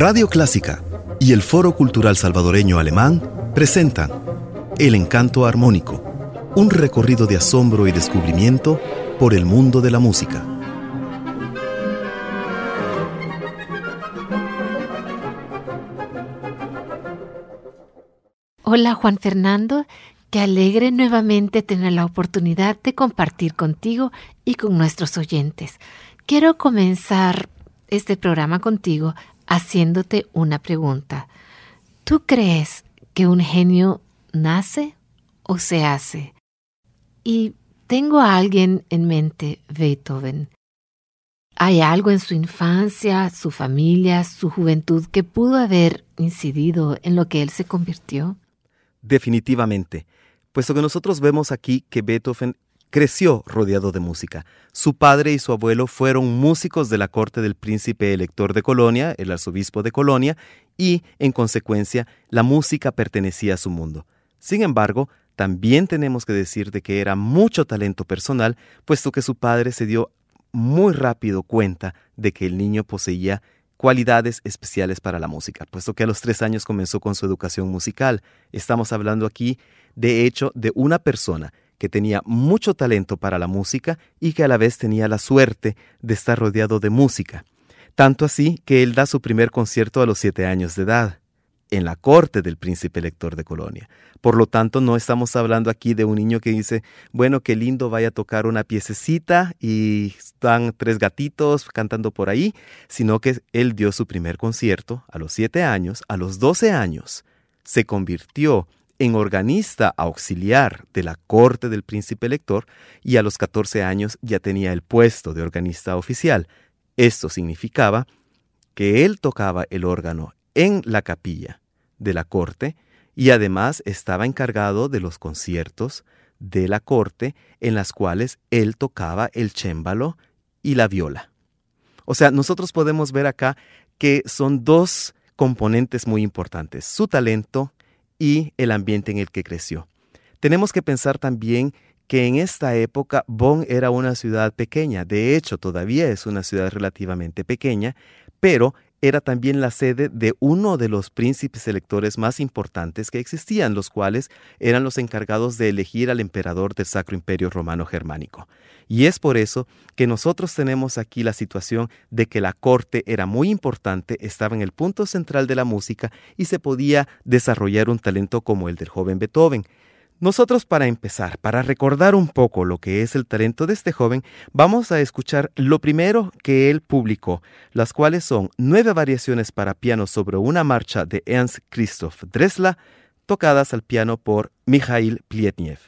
Radio Clásica y el Foro Cultural Salvadoreño Alemán presentan El Encanto Armónico, un recorrido de asombro y descubrimiento por el mundo de la música. Hola Juan Fernando, qué alegre nuevamente tener la oportunidad de compartir contigo y con nuestros oyentes. Quiero comenzar este programa contigo haciéndote una pregunta. ¿Tú crees que un genio nace o se hace? Y tengo a alguien en mente, Beethoven. ¿Hay algo en su infancia, su familia, su juventud que pudo haber incidido en lo que él se convirtió? Definitivamente, puesto que nosotros vemos aquí que Beethoven creció rodeado de música. Su padre y su abuelo fueron músicos de la corte del príncipe elector de Colonia, el arzobispo de Colonia, y, en consecuencia, la música pertenecía a su mundo. Sin embargo, también tenemos que decir de que era mucho talento personal, puesto que su padre se dio muy rápido cuenta de que el niño poseía cualidades especiales para la música, puesto que a los tres años comenzó con su educación musical. Estamos hablando aquí, de hecho, de una persona que tenía mucho talento para la música y que a la vez tenía la suerte de estar rodeado de música. Tanto así que él da su primer concierto a los siete años de edad en la corte del príncipe elector de Colonia. Por lo tanto, no estamos hablando aquí de un niño que dice, bueno, qué lindo vaya a tocar una piececita y están tres gatitos cantando por ahí, sino que él dio su primer concierto a los siete años, a los doce años, se convirtió en organista auxiliar de la corte del príncipe elector y a los catorce años ya tenía el puesto de organista oficial. Esto significaba que él tocaba el órgano en la capilla de la corte y además estaba encargado de los conciertos de la corte en las cuales él tocaba el chémbalo y la viola. O sea, nosotros podemos ver acá que son dos componentes muy importantes, su talento y el ambiente en el que creció. Tenemos que pensar también que en esta época Bonn era una ciudad pequeña, de hecho todavía es una ciudad relativamente pequeña, pero era también la sede de uno de los príncipes electores más importantes que existían, los cuales eran los encargados de elegir al emperador del Sacro Imperio Romano Germánico. Y es por eso que nosotros tenemos aquí la situación de que la corte era muy importante, estaba en el punto central de la música y se podía desarrollar un talento como el del joven Beethoven. Nosotros para empezar, para recordar un poco lo que es el talento de este joven, vamos a escuchar lo primero que él publicó, las cuales son nueve variaciones para piano sobre una marcha de Ernst Christoph Dressler, tocadas al piano por Mikhail Plietniev.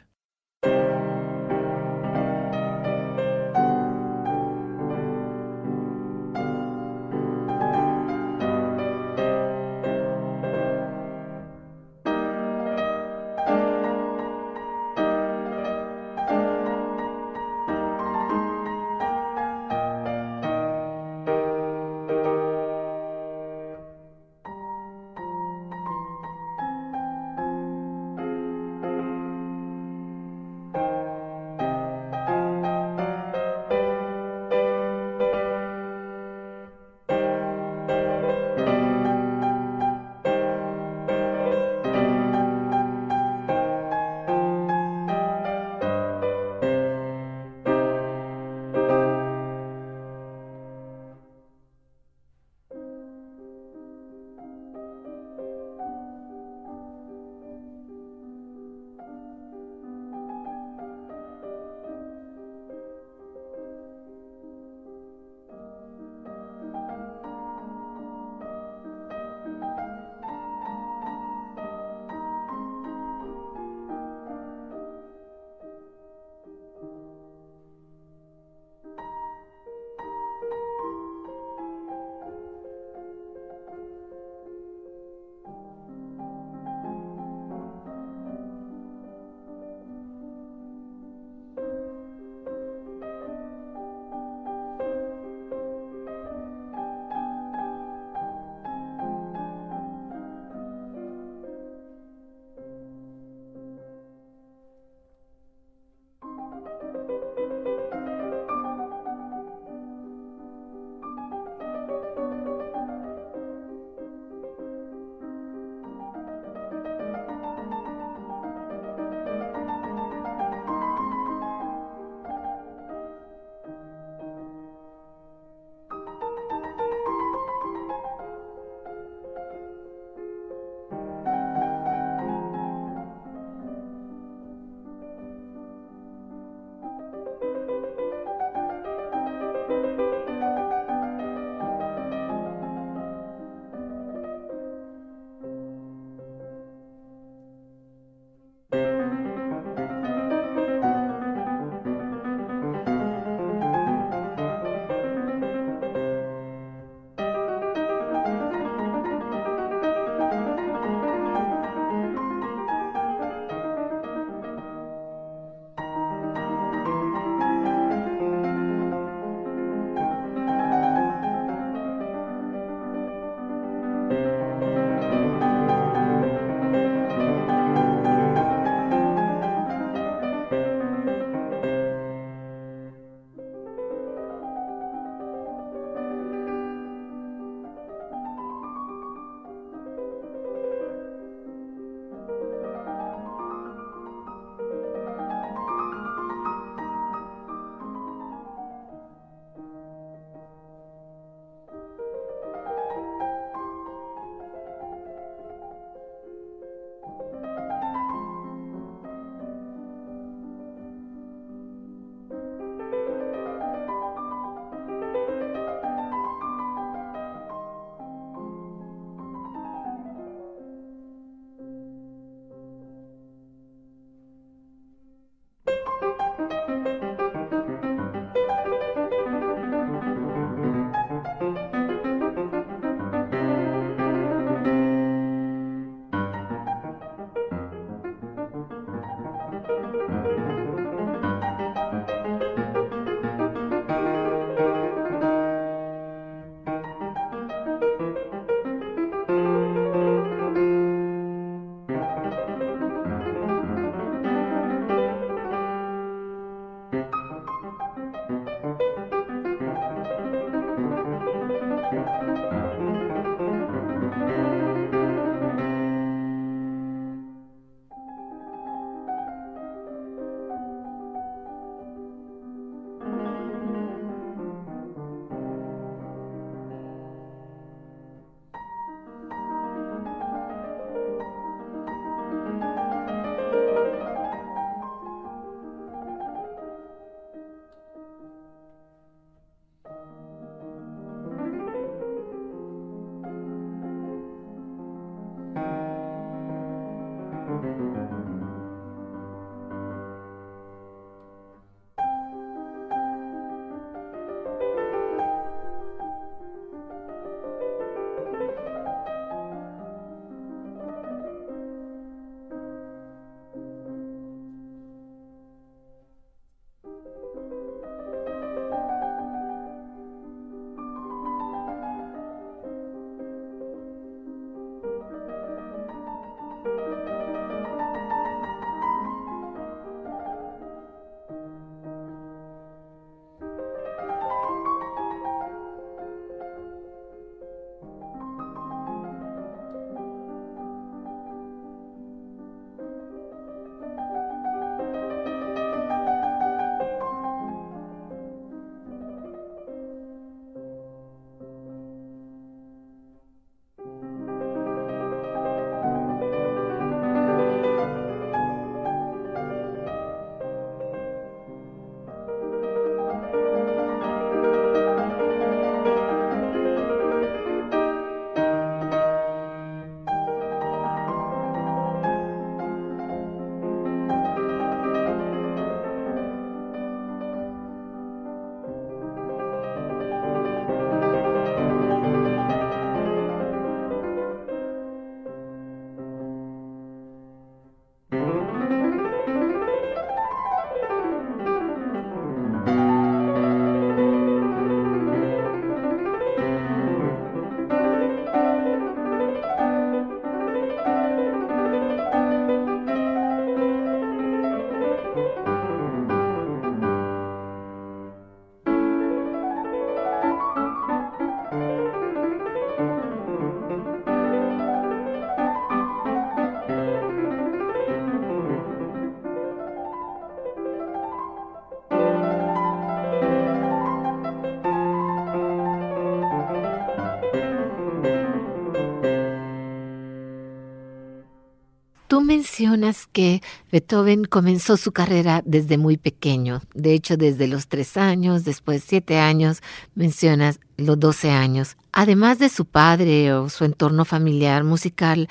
Mencionas que Beethoven comenzó su carrera desde muy pequeño, de hecho desde los tres años, después siete años, mencionas los doce años. Además de su padre o su entorno familiar musical,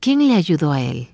¿quién le ayudó a él?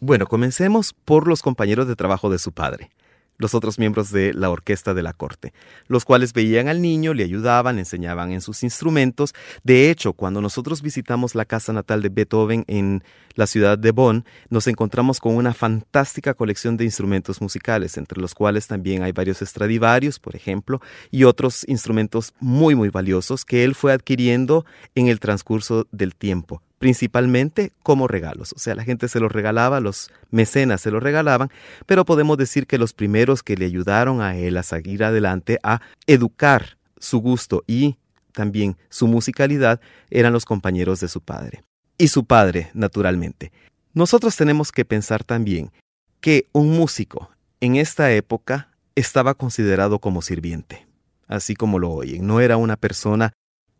Bueno, comencemos por los compañeros de trabajo de su padre los otros miembros de la orquesta de la corte, los cuales veían al niño, le ayudaban, enseñaban en sus instrumentos. De hecho, cuando nosotros visitamos la casa natal de Beethoven en la ciudad de Bonn, nos encontramos con una fantástica colección de instrumentos musicales, entre los cuales también hay varios Stradivarius, por ejemplo, y otros instrumentos muy, muy valiosos que él fue adquiriendo en el transcurso del tiempo principalmente como regalos. O sea, la gente se los regalaba, los mecenas se los regalaban, pero podemos decir que los primeros que le ayudaron a él a seguir adelante, a educar su gusto y también su musicalidad, eran los compañeros de su padre. Y su padre, naturalmente. Nosotros tenemos que pensar también que un músico en esta época estaba considerado como sirviente, así como lo oyen. No era una persona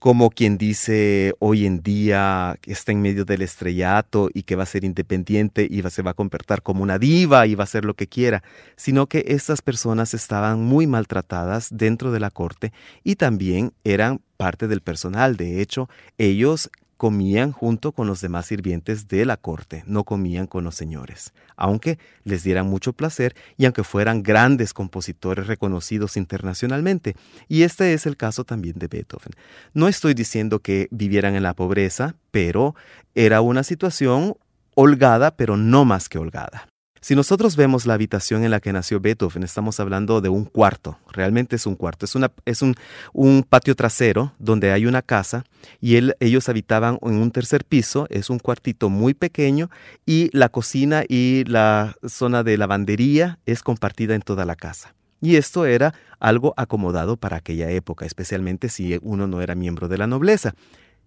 como quien dice hoy en día que está en medio del estrellato y que va a ser independiente y va, se va a convertir como una diva y va a hacer lo que quiera, sino que estas personas estaban muy maltratadas dentro de la corte y también eran parte del personal. De hecho, ellos comían junto con los demás sirvientes de la corte, no comían con los señores, aunque les dieran mucho placer y aunque fueran grandes compositores reconocidos internacionalmente. Y este es el caso también de Beethoven. No estoy diciendo que vivieran en la pobreza, pero era una situación holgada, pero no más que holgada. Si nosotros vemos la habitación en la que nació Beethoven, estamos hablando de un cuarto, realmente es un cuarto, es, un, patio trasero donde hay una casa y ellos habitaban en un tercer piso, es un cuartito muy pequeño y la cocina y la zona de lavandería es compartida en toda la casa. Y esto era algo acomodado para aquella época, especialmente si uno no era miembro de la nobleza.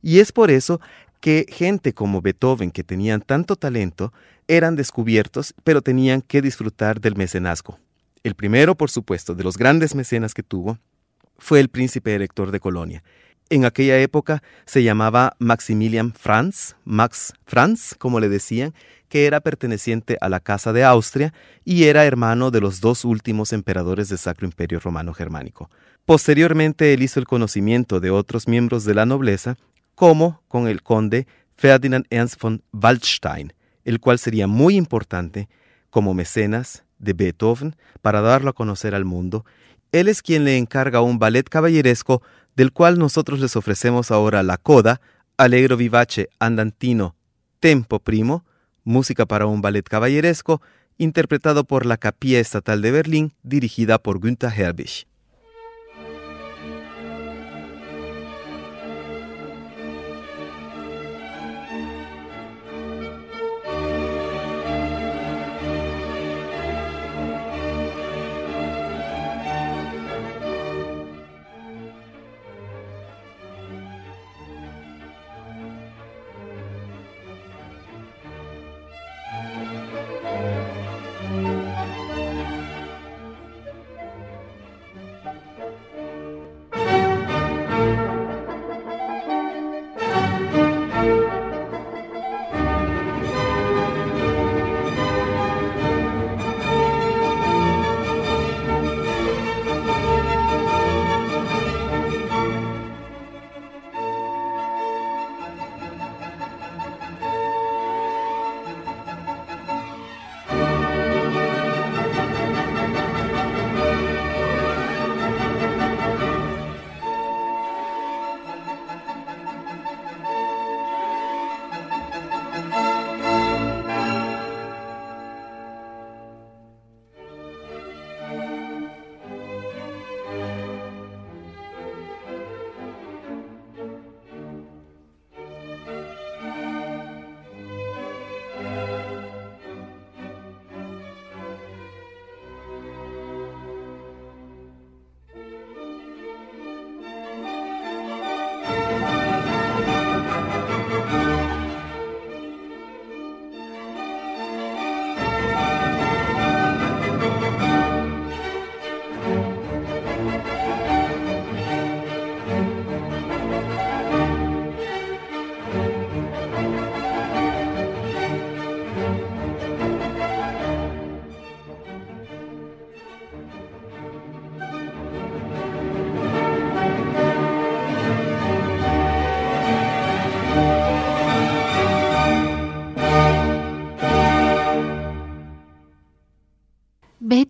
Y es por eso que gente como Beethoven, que tenían tanto talento, eran descubiertos, pero tenían que disfrutar del mecenazgo. El primero, por supuesto, de los grandes mecenas que tuvo, fue el príncipe elector de Colonia. En aquella época se llamaba Maximilian Franz, Max Franz, como le decían, que era perteneciente a la Casa de Austria y era hermano de los dos últimos emperadores del Sacro Imperio Romano Germánico. Posteriormente él hizo el conocimiento de otros miembros de la nobleza como con el conde Ferdinand Ernst von Waldstein, el cual sería muy importante como mecenas de Beethoven para darlo a conocer al mundo. Él es quien le encarga un ballet caballeresco del cual nosotros les ofrecemos ahora la coda, Allegro vivace andantino, tempo primo, música para un ballet caballeresco, interpretado por la Capilla Estatal de Berlín, dirigida por Günther Herbig.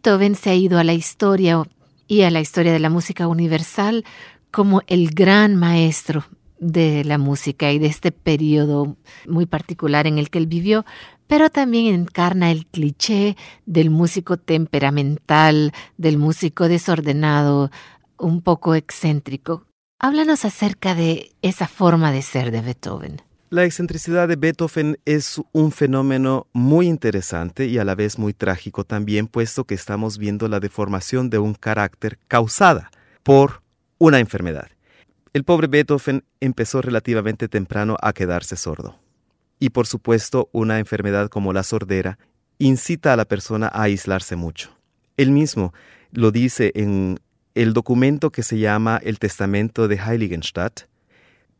Beethoven se ha ido a la historia y a la historia de la música universal como el gran maestro de la música y de este periodo muy particular en el que él vivió, pero también encarna el cliché del músico temperamental, del músico desordenado, un poco excéntrico. Háblanos acerca de esa forma de ser de Beethoven. La excentricidad de Beethoven es un fenómeno muy interesante y a la vez muy trágico también, puesto que estamos viendo la deformación de un carácter causada por una enfermedad. El pobre Beethoven empezó relativamente temprano a quedarse sordo. Y por supuesto, una enfermedad como la sordera incita a la persona a aislarse mucho. Él mismo lo dice en el documento que se llama el Testamento de Heiligenstadt,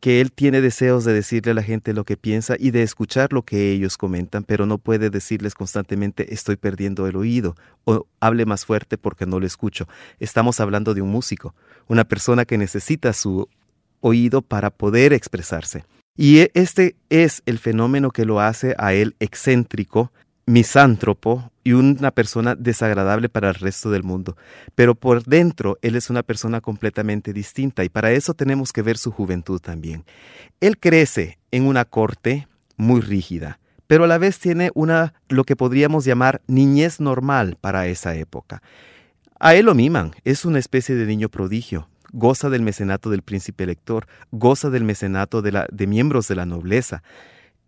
que él tiene deseos de decirle a la gente lo que piensa y de escuchar lo que ellos comentan, pero no puede decirles constantemente estoy perdiendo el oído o hable más fuerte porque no lo escucho. Estamos hablando de un músico, una persona que necesita su oído para poder expresarse. Y e, este es el fenómeno que lo hace a él excéntrico, misántropo y una persona desagradable para el resto del mundo. Pero por dentro él es una persona completamente distinta y para eso tenemos que ver su juventud también. Él crece en una corte muy rígida, pero a la vez tiene una lo que podríamos llamar niñez normal para esa época. A él lo miman, es una especie de niño prodigio, goza del mecenato del príncipe elector, goza del mecenato de, la, de miembros de la nobleza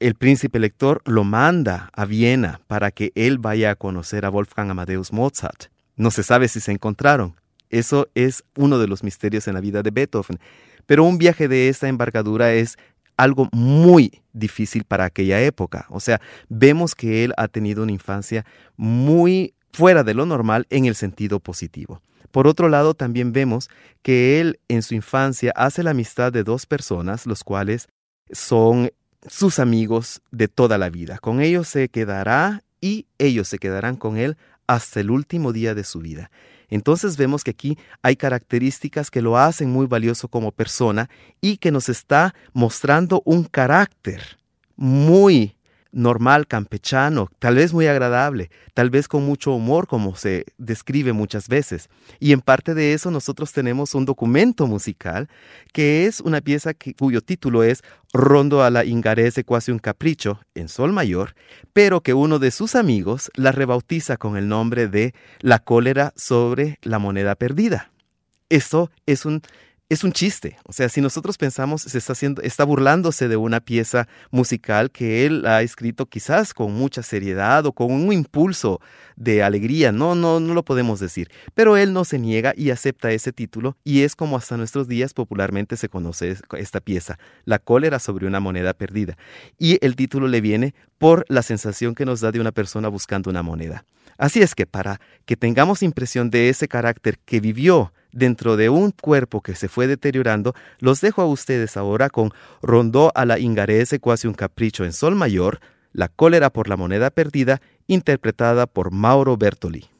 el príncipe elector lo manda a Viena para que él vaya a conocer a Wolfgang Amadeus Mozart. No se sabe si se encontraron. Eso es uno de los misterios en la vida de Beethoven. Pero un viaje de esta embargadura es algo muy difícil para aquella época. O sea, vemos que él ha tenido una infancia muy fuera de lo normal en el sentido positivo. Por otro lado, también vemos que él en su infancia hace la amistad de dos personas, los cuales son sus amigos de toda la vida. Con ellos se quedará y ellos se quedarán con él hasta el último día de su vida. Entonces vemos que aquí hay características que lo hacen muy valioso como persona y que nos está mostrando un carácter muy normal, campechano, tal vez muy agradable, tal vez con mucho humor como se describe muchas veces. Y en parte de eso nosotros tenemos un documento musical que es una pieza cuyo título es Rondo a la Ingarese quasi un capricho en sol mayor, pero que uno de sus amigos la rebautiza con el nombre de La cólera sobre la moneda perdida. Eso es un es un chiste. O sea, si nosotros pensamos, se está haciendo, está burlándose de una pieza musical que él ha escrito quizás con mucha seriedad o con un impulso de alegría. No, no, no lo podemos decir. Pero él no se niega y acepta ese título y es como hasta nuestros días popularmente se conoce esta pieza, La cólera sobre una moneda perdida. Y el título le viene por la sensación que nos da de una persona buscando una moneda. Así es que para que tengamos impresión de ese carácter que vivió dentro de un cuerpo que se fue deteriorando, los dejo a ustedes ahora con Rondó a la Ingarese cuasi un capricho en sol mayor, La cólera por la moneda perdida, interpretada por Mauro Bertoli.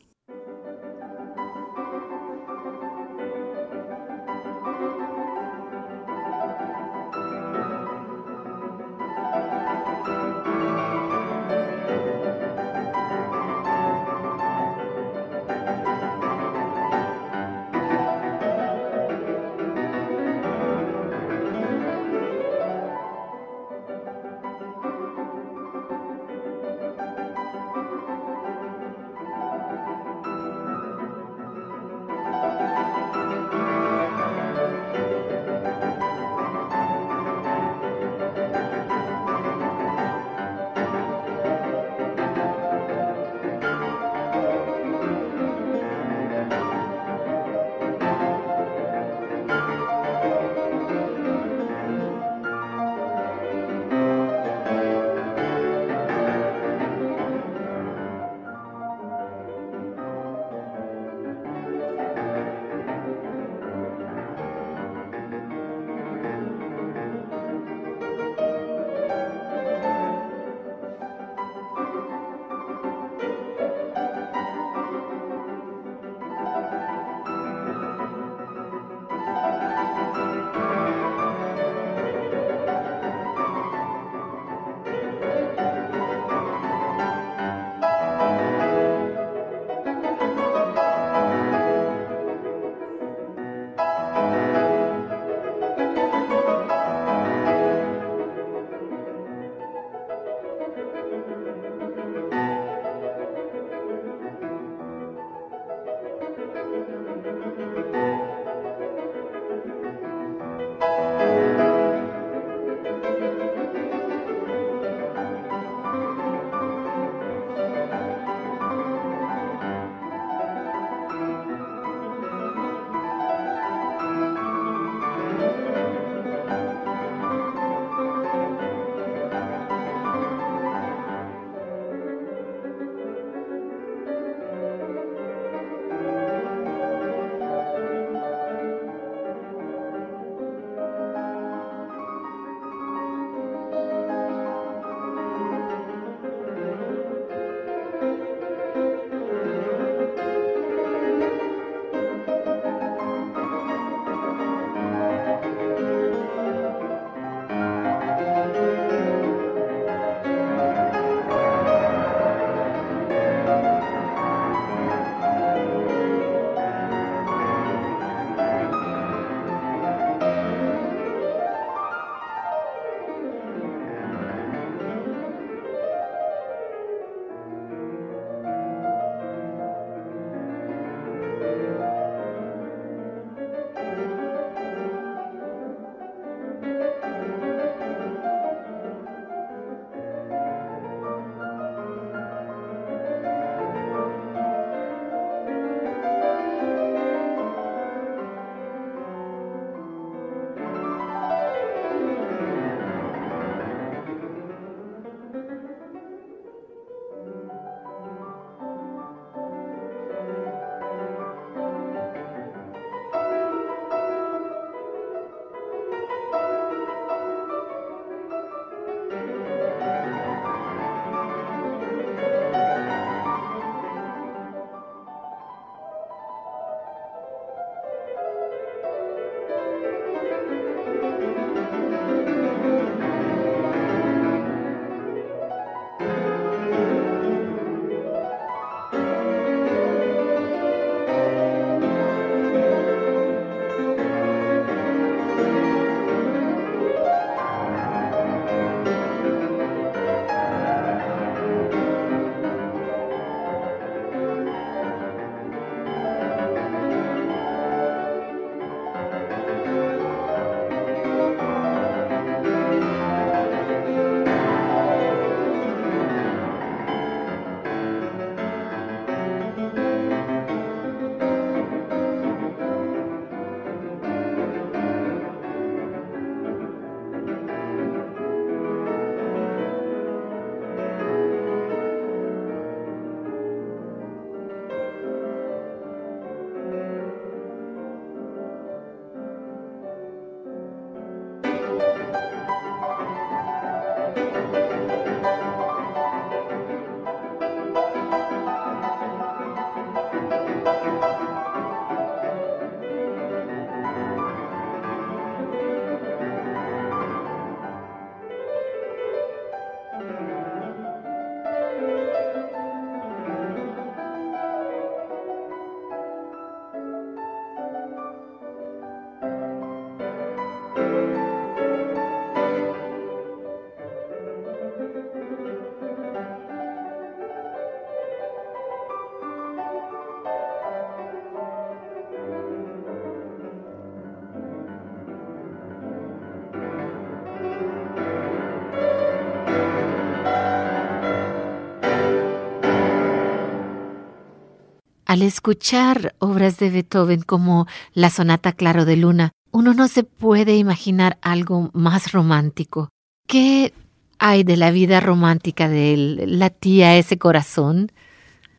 Al escuchar obras de Beethoven como la Sonata Claro de Luna, uno no se puede imaginar algo más romántico. ¿Qué hay de la vida romántica de él? ¿Latía ese corazón?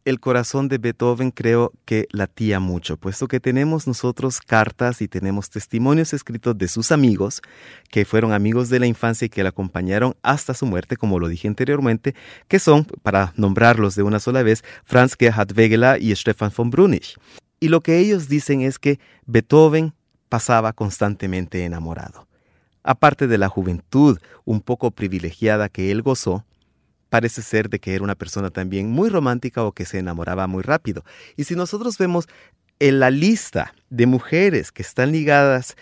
El corazón de Beethoven creo que latía mucho, puesto que tenemos nosotros cartas y tenemos testimonios escritos de sus amigos, que fueron amigos de la infancia y que le acompañaron hasta su muerte, como lo dije anteriormente, que son, para nombrarlos de una sola vez, Franz Gerhard Wegeler y Stefan von Brunich. Y lo que ellos dicen es que Beethoven pasaba constantemente enamorado. Aparte de la juventud un poco privilegiada que él gozó, parece ser de que era una persona también muy romántica o que se enamoraba muy rápido. Y si nosotros vemos en la lista de mujeres que están ligadas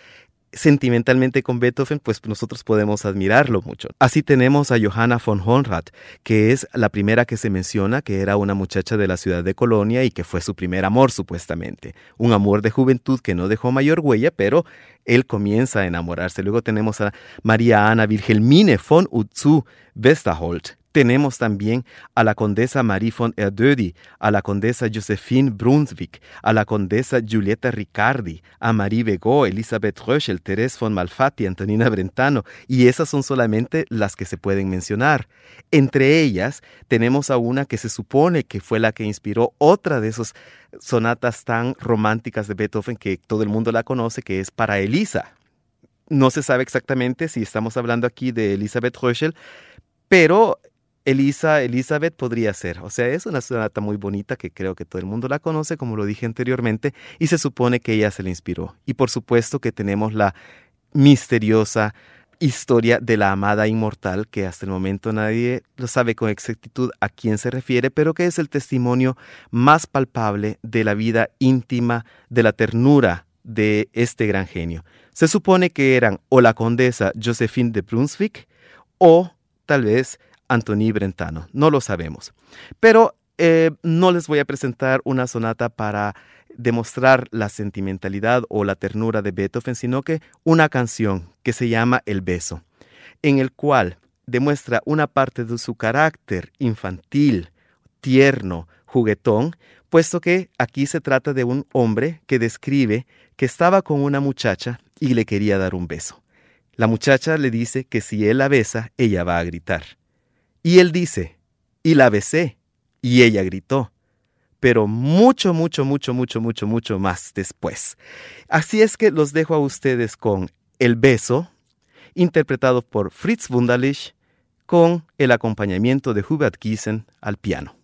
sentimentalmente con Beethoven, pues nosotros podemos admirarlo mucho. Así tenemos a Johanna von Honrath, que es la primera que se menciona, que era una muchacha de la ciudad de Colonia y que fue su primer amor supuestamente. Un amor de juventud que no dejó mayor huella, pero él comienza a enamorarse. Luego tenemos a María Ana Wilhelmine von Utzu Westerholt, tenemos también a la condesa Marie von Erdödy, a la condesa Josephine Brunswick, a la condesa Giulietta Riccardi, a Marie Begó, Elizabeth Röschel, Therese von Malfatti, Antonina Brentano, y esas son solamente las que se pueden mencionar. Entre ellas tenemos a una que se supone que fue la que inspiró otra de esas sonatas tan románticas de Beethoven que todo el mundo la conoce, que es para Elisa. No se sabe exactamente si estamos hablando aquí de Elizabeth Röschel, pero Elisa, Elizabeth podría ser. O sea, es una sonata muy bonita que creo que todo el mundo la conoce, como lo dije anteriormente, y se supone que ella se le inspiró. Y por supuesto que tenemos la misteriosa historia de la amada inmortal, que hasta el momento nadie lo sabe con exactitud a quién se refiere, pero que es el testimonio más palpable de la vida íntima, de la ternura de este gran genio. Se supone que eran o la condesa Josephine de Brunswick o tal vez Antoni Brentano. No lo sabemos. Pero eh, no les voy a presentar una sonata para demostrar la sentimentalidad o la ternura de Beethoven, sino que una canción que se llama El beso, en el cual demuestra una parte de su carácter infantil, tierno, juguetón, puesto que aquí se trata de un hombre que describe que estaba con una muchacha y le quería dar un beso. La muchacha le dice que si él la besa, ella va a gritar. Y él dice, y la besé, y ella gritó, pero mucho, mucho, mucho, mucho, mucho, mucho más después. Así es que los dejo a ustedes con El beso, interpretado por Fritz Wunderlich, con el acompañamiento de Hubert Giesen al piano.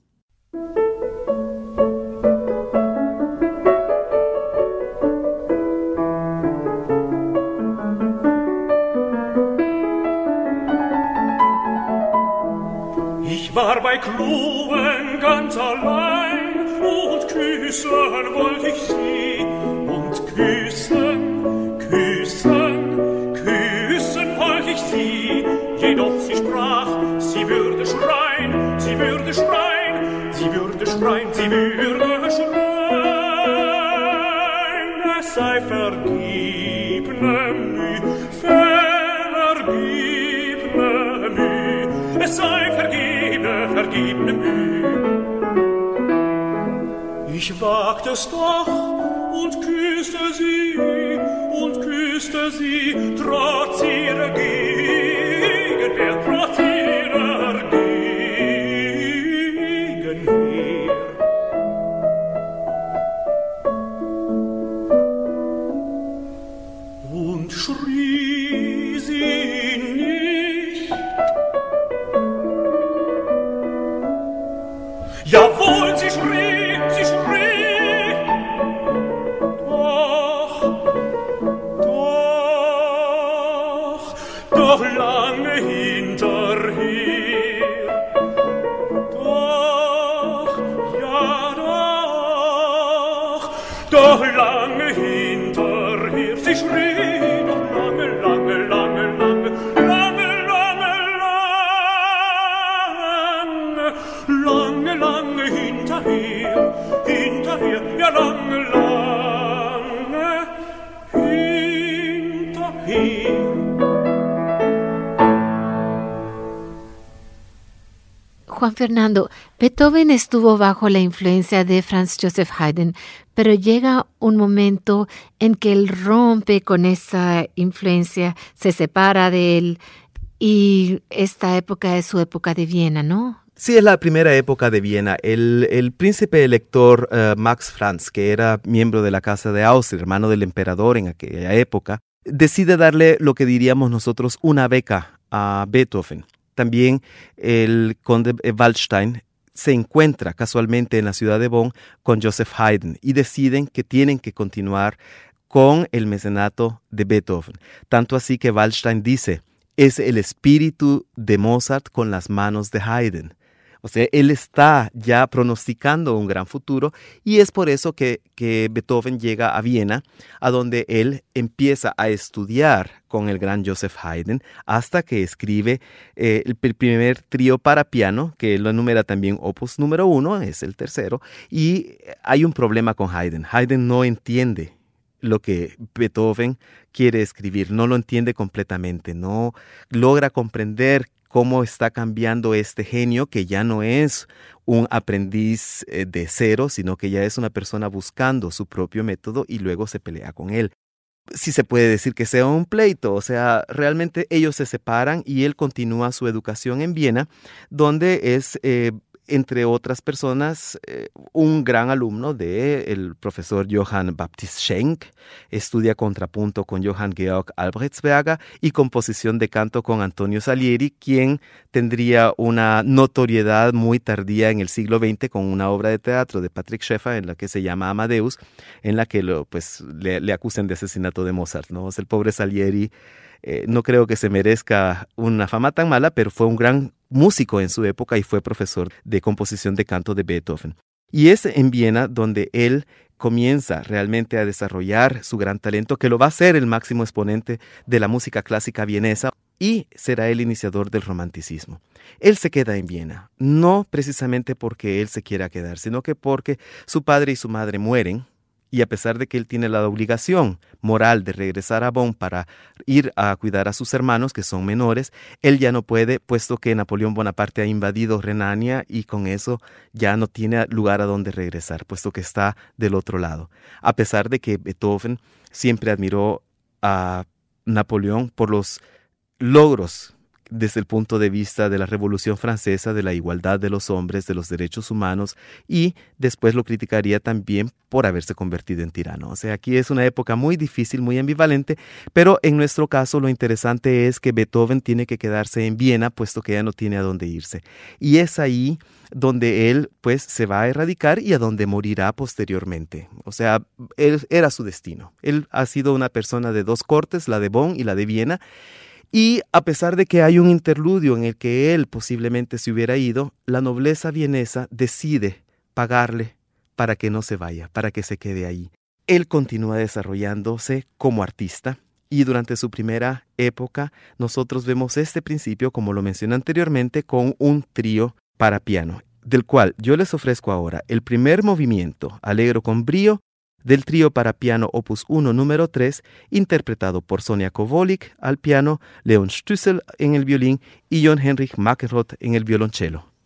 war bei Klugen ganz allein und küssen wollt ich sie. wagt es doch und küsste sie, und küsste sie, trotz ihrer Gier. Fernando, Beethoven estuvo bajo la influencia de Franz Joseph Haydn, pero llega un momento en que él rompe con esa influencia, se separa de él y esta época es su época de Viena, ¿no? Sí, es la primera época de Viena. El, príncipe elector eh, Max Franz, que era miembro de la Casa de Austria, hermano del emperador en aquella época, decide darle lo que diríamos nosotros una beca a Beethoven. También el conde Waldstein se encuentra casualmente en la ciudad de Bonn con Joseph Haydn y deciden que tienen que continuar con el mecenato de Beethoven. Tanto así que Waldstein dice, es el espíritu de Mozart con las manos de Haydn. Él está ya pronosticando un gran futuro y es por eso que, Beethoven llega a Viena, a donde él empieza a estudiar con el gran Joseph Haydn hasta que escribe eh, el, primer trío para piano, que lo enumera también opus número uno, es el tercero, y hay un problema con Haydn. Haydn no entiende lo que Beethoven quiere escribir, no lo entiende completamente, no logra comprender cómo está cambiando este genio que ya no es un aprendiz eh, de cero, sino que ya es una persona buscando su propio método y luego se pelea con él. Si se puede decir que sea un pleito, o sea, realmente ellos se separan y él continúa su educación en Viena, donde es eh, entre otras personas, eh, un gran alumno del profesor Johann Baptist Schenk, estudia contrapunto con Johann Georg Albrechtsberger y composición de canto con Antonio Salieri, quien tendría una notoriedad muy tardía en el siglo XX con una obra de teatro de Patrick Schäfer en la que se llama Amadeus, en la que pues, le, le acusan de asesinato de Mozart. ¿no? el pobre Salieri eh, no creo que se merezca una fama tan mala, pero fue un gran músico en su época y fue profesor de composición de canto de Beethoven. Y es en Viena donde él comienza realmente a desarrollar su gran talento, que lo va a ser el máximo exponente de la música clásica vienesa y será el iniciador del romanticismo. Él se queda en Viena, no precisamente porque él se quiera quedar, sino que porque su padre y su madre mueren y a pesar de que él tiene la obligación moral de regresar a Bonn para ir a cuidar a sus hermanos, que son menores, él ya no puede, puesto que Napoleón Bonaparte ha invadido Renania y con eso ya no tiene lugar a donde regresar, puesto que está del otro lado. A pesar de que Beethoven siempre admiró a Napoleón por los logros desde el punto de vista de la Revolución Francesa, de la igualdad de los hombres, de los derechos humanos, y después lo criticaría también por haberse convertido en tirano. O sea, aquí es una época muy difícil, muy ambivalente, pero en nuestro caso lo interesante es que Beethoven tiene que quedarse en Viena, puesto que ya no tiene a dónde irse. Y es ahí donde él pues se va a erradicar y a donde morirá posteriormente. O sea, él era su destino. Él ha sido una persona de dos cortes, la de Bonn y la de Viena, y a pesar de que hay un interludio en el que él posiblemente se hubiera ido, la nobleza vienesa decide pagarle para que no se vaya, para que se quede ahí. Él continúa desarrollándose como artista y durante su primera época nosotros vemos este principio, como lo mencioné anteriormente, con un trío para piano, del cual yo les ofrezco ahora el primer movimiento, alegro con brío, del trío para piano opus 1 número 3, interpretado por Sonia Kovolik al piano, Leon Stüssel en el violín y John Henrich Mackenroth en el violonchelo.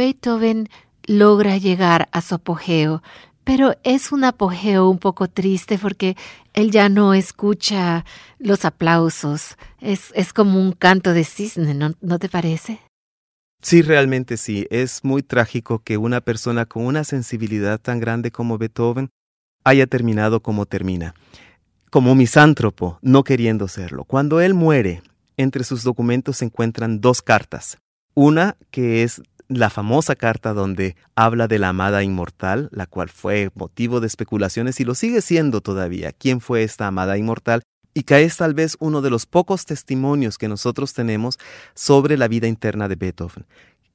Beethoven logra llegar a su apogeo, pero es un apogeo un poco triste porque él ya no escucha los aplausos. Es, es como un canto de cisne, ¿no, ¿no te parece? Sí, realmente sí. Es muy trágico que una persona con una sensibilidad tan grande como Beethoven haya terminado como termina, como misántropo, no queriendo serlo. Cuando él muere, entre sus documentos se encuentran dos cartas. Una que es la famosa carta donde habla de la amada inmortal, la cual fue motivo de especulaciones y lo sigue siendo todavía. ¿Quién fue esta amada inmortal? Y que es tal vez uno de los pocos testimonios que nosotros tenemos sobre la vida interna de Beethoven.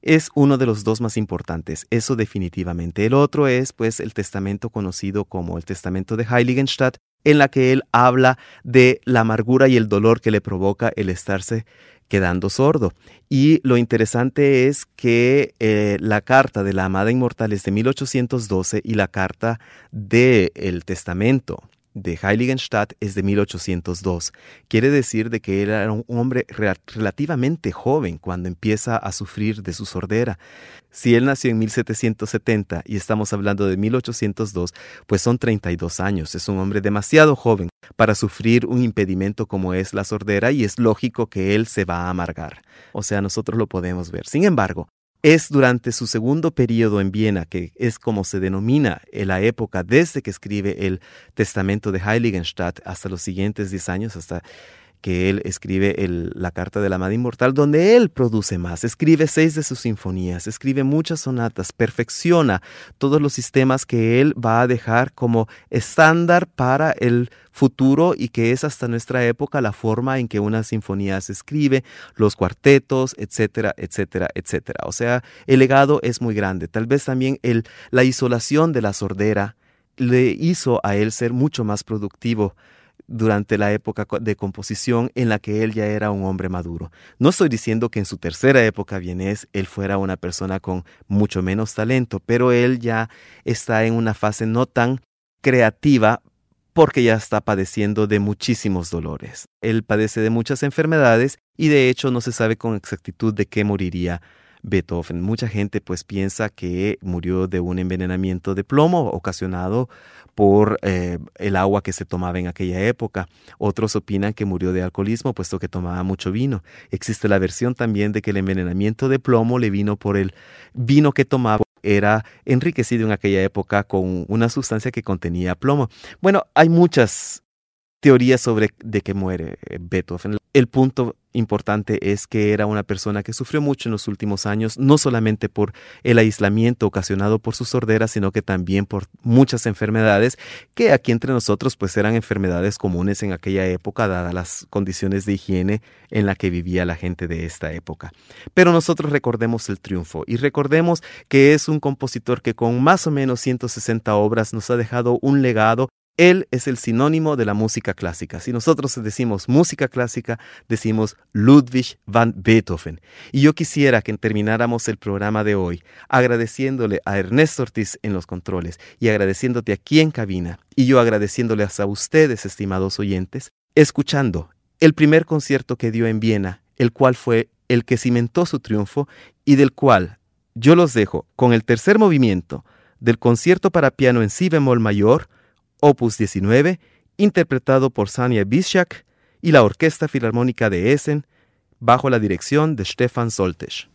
Es uno de los dos más importantes, eso definitivamente. El otro es pues el testamento conocido como el testamento de Heiligenstadt, en la que él habla de la amargura y el dolor que le provoca el estarse quedando sordo. Y lo interesante es que eh, la carta de la amada inmortal es de 1812 y la carta del el testamento de Heiligenstadt es de 1802. Quiere decir de que él era un hombre relativamente joven cuando empieza a sufrir de su sordera. Si él nació en 1770 y estamos hablando de 1802, pues son 32 años. Es un hombre demasiado joven para sufrir un impedimento como es la sordera y es lógico que él se va a amargar. O sea, nosotros lo podemos ver. Sin embargo, es durante su segundo periodo en Viena, que es como se denomina la época desde que escribe el Testamento de Heiligenstadt hasta los siguientes 10 años, hasta que él escribe la Carta de la Madre Inmortal, donde él produce más, escribe seis de sus sinfonías, escribe muchas sonatas, perfecciona todos los sistemas que él va a dejar como estándar para el futuro y que es hasta nuestra época la forma en que una sinfonía se escribe, los cuartetos, etcétera, etcétera, etcétera. O sea, el legado es muy grande. Tal vez también la isolación de la sordera le hizo a él ser mucho más productivo durante la época de composición en la que él ya era un hombre maduro. No estoy diciendo que en su tercera época vienés él fuera una persona con mucho menos talento, pero él ya está en una fase no tan creativa porque ya está padeciendo de muchísimos dolores. Él padece de muchas enfermedades y de hecho no se sabe con exactitud de qué moriría Beethoven. Mucha gente pues piensa que murió de un envenenamiento de plomo ocasionado por eh, el agua que se tomaba en aquella época. Otros opinan que murió de alcoholismo puesto que tomaba mucho vino. Existe la versión también de que el envenenamiento de plomo le vino por el vino que tomaba era enriquecido en aquella época con una sustancia que contenía plomo. Bueno, hay muchas teorías sobre de que muere eh, Beethoven. El punto importante es que era una persona que sufrió mucho en los últimos años, no solamente por el aislamiento ocasionado por su sordera, sino que también por muchas enfermedades que aquí entre nosotros pues eran enfermedades comunes en aquella época, dadas las condiciones de higiene en la que vivía la gente de esta época. Pero nosotros recordemos el triunfo y recordemos que es un compositor que con más o menos 160 obras nos ha dejado un legado él es el sinónimo de la música clásica. Si nosotros decimos música clásica, decimos Ludwig van Beethoven. Y yo quisiera que termináramos el programa de hoy agradeciéndole a Ernesto Ortiz en los controles y agradeciéndote aquí en cabina y yo agradeciéndoles a ustedes, estimados oyentes, escuchando el primer concierto que dio en Viena, el cual fue el que cimentó su triunfo y del cual yo los dejo con el tercer movimiento del concierto para piano en si bemol mayor, opus 19, interpretado por Sania Bischak y la Orquesta Filarmónica de Essen, bajo la dirección de Stefan Soltes.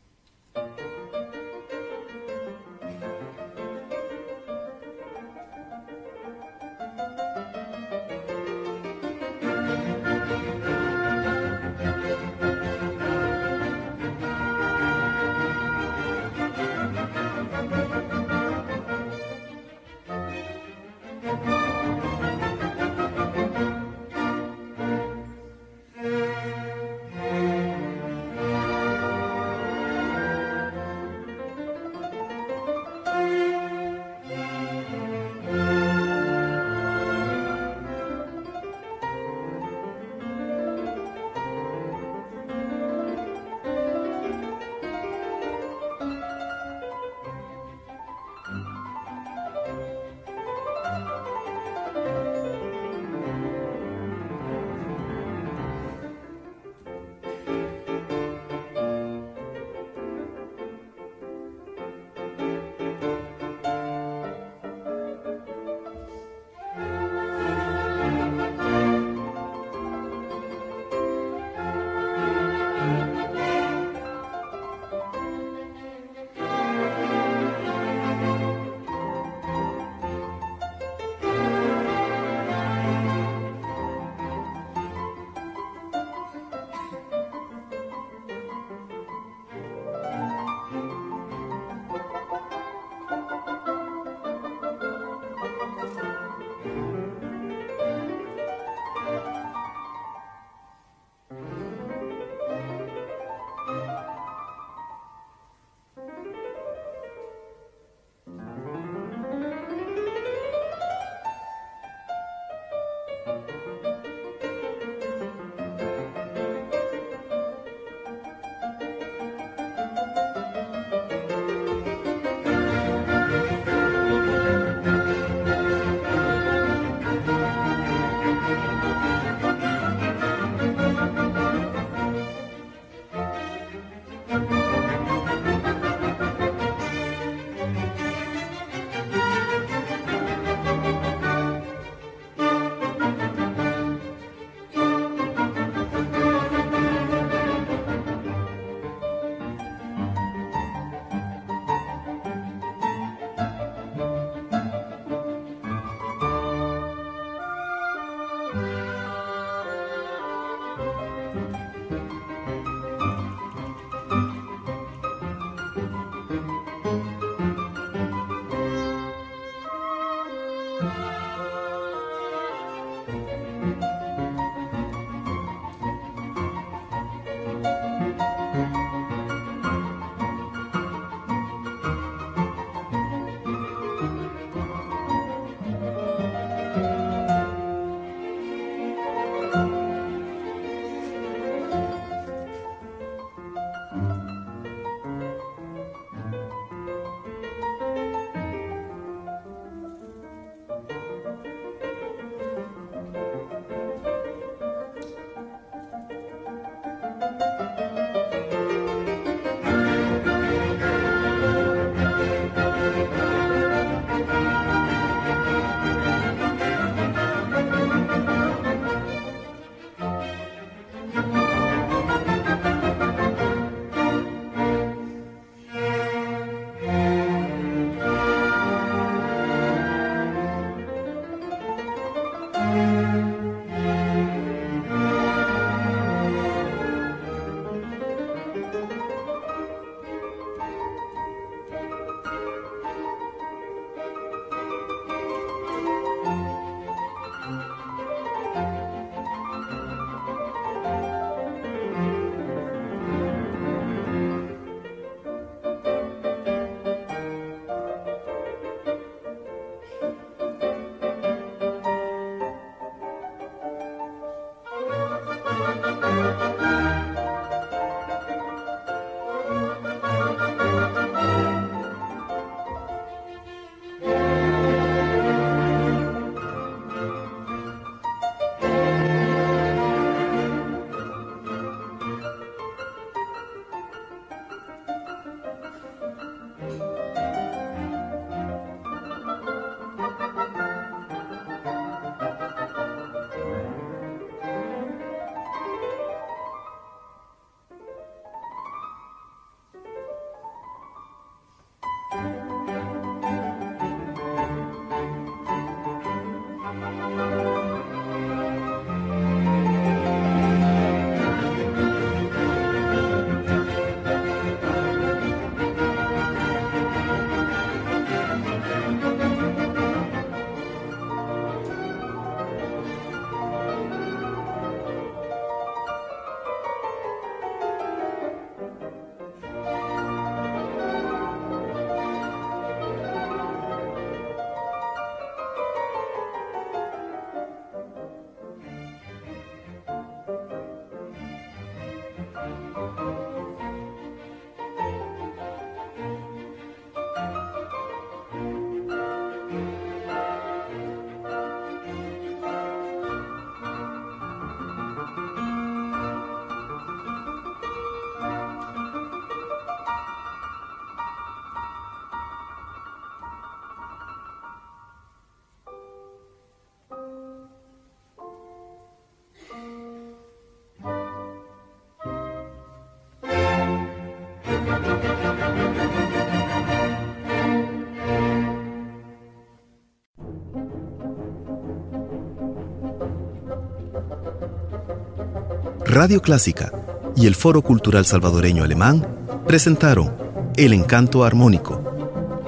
Radio Clásica y el Foro Cultural Salvadoreño Alemán presentaron El Encanto Armónico,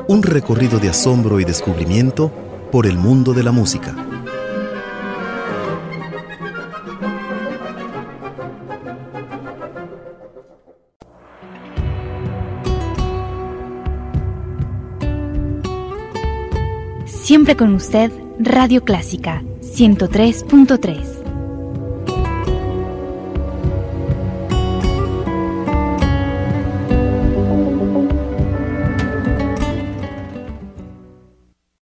un recorrido de asombro y descubrimiento por el mundo de la música. Siempre con usted, Radio Clásica 103.3.